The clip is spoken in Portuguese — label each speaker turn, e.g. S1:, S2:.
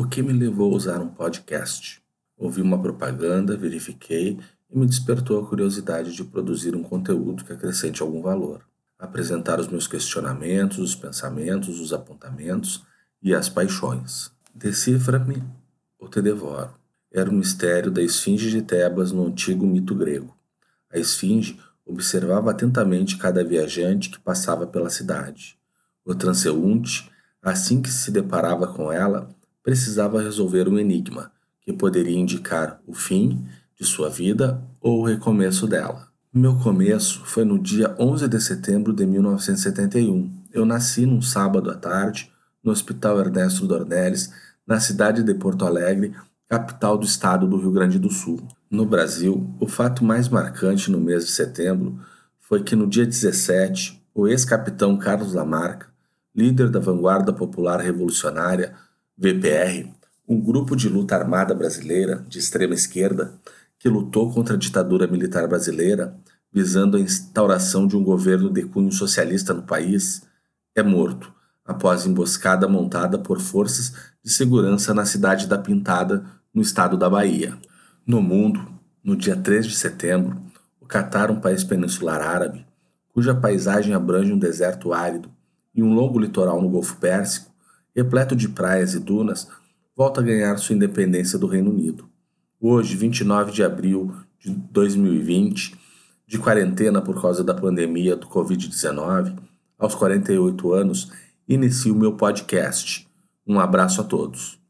S1: O que me levou a usar um podcast? Ouvi uma propaganda, verifiquei e me despertou a curiosidade de produzir um conteúdo que acrescente algum valor. Apresentar os meus questionamentos, os pensamentos, os apontamentos e as paixões. Decifra-me ou te devoro. Era o mistério da esfinge de Tebas no antigo mito grego. A esfinge observava atentamente cada viajante que passava pela cidade. O transeunte, assim que se deparava com ela, precisava resolver um enigma que poderia indicar o fim de sua vida ou o recomeço dela. Meu começo foi no dia 11 de setembro de 1971. Eu nasci num sábado à tarde no Hospital Ernesto Dornelles, na cidade de Porto Alegre, capital do estado do Rio Grande do Sul. No Brasil, o fato mais marcante no mês de setembro foi que no dia 17, o ex-capitão Carlos Lamarca, líder da Vanguarda Popular Revolucionária, VPR, um grupo de luta armada brasileira de extrema esquerda que lutou contra a ditadura militar brasileira, visando a instauração de um governo de cunho socialista no país, é morto após emboscada montada por forças de segurança na cidade da Pintada, no estado da Bahia. No mundo, no dia 3 de setembro, o Catar, um país peninsular árabe, cuja paisagem abrange um deserto árido e um longo litoral no Golfo Pérsico, repleto de praias e dunas, volta a ganhar sua independência do Reino Unido. Hoje, 29 de abril de 2020, de quarentena por causa da pandemia do Covid-19, aos 48 anos, inicio meu podcast. Um abraço a todos.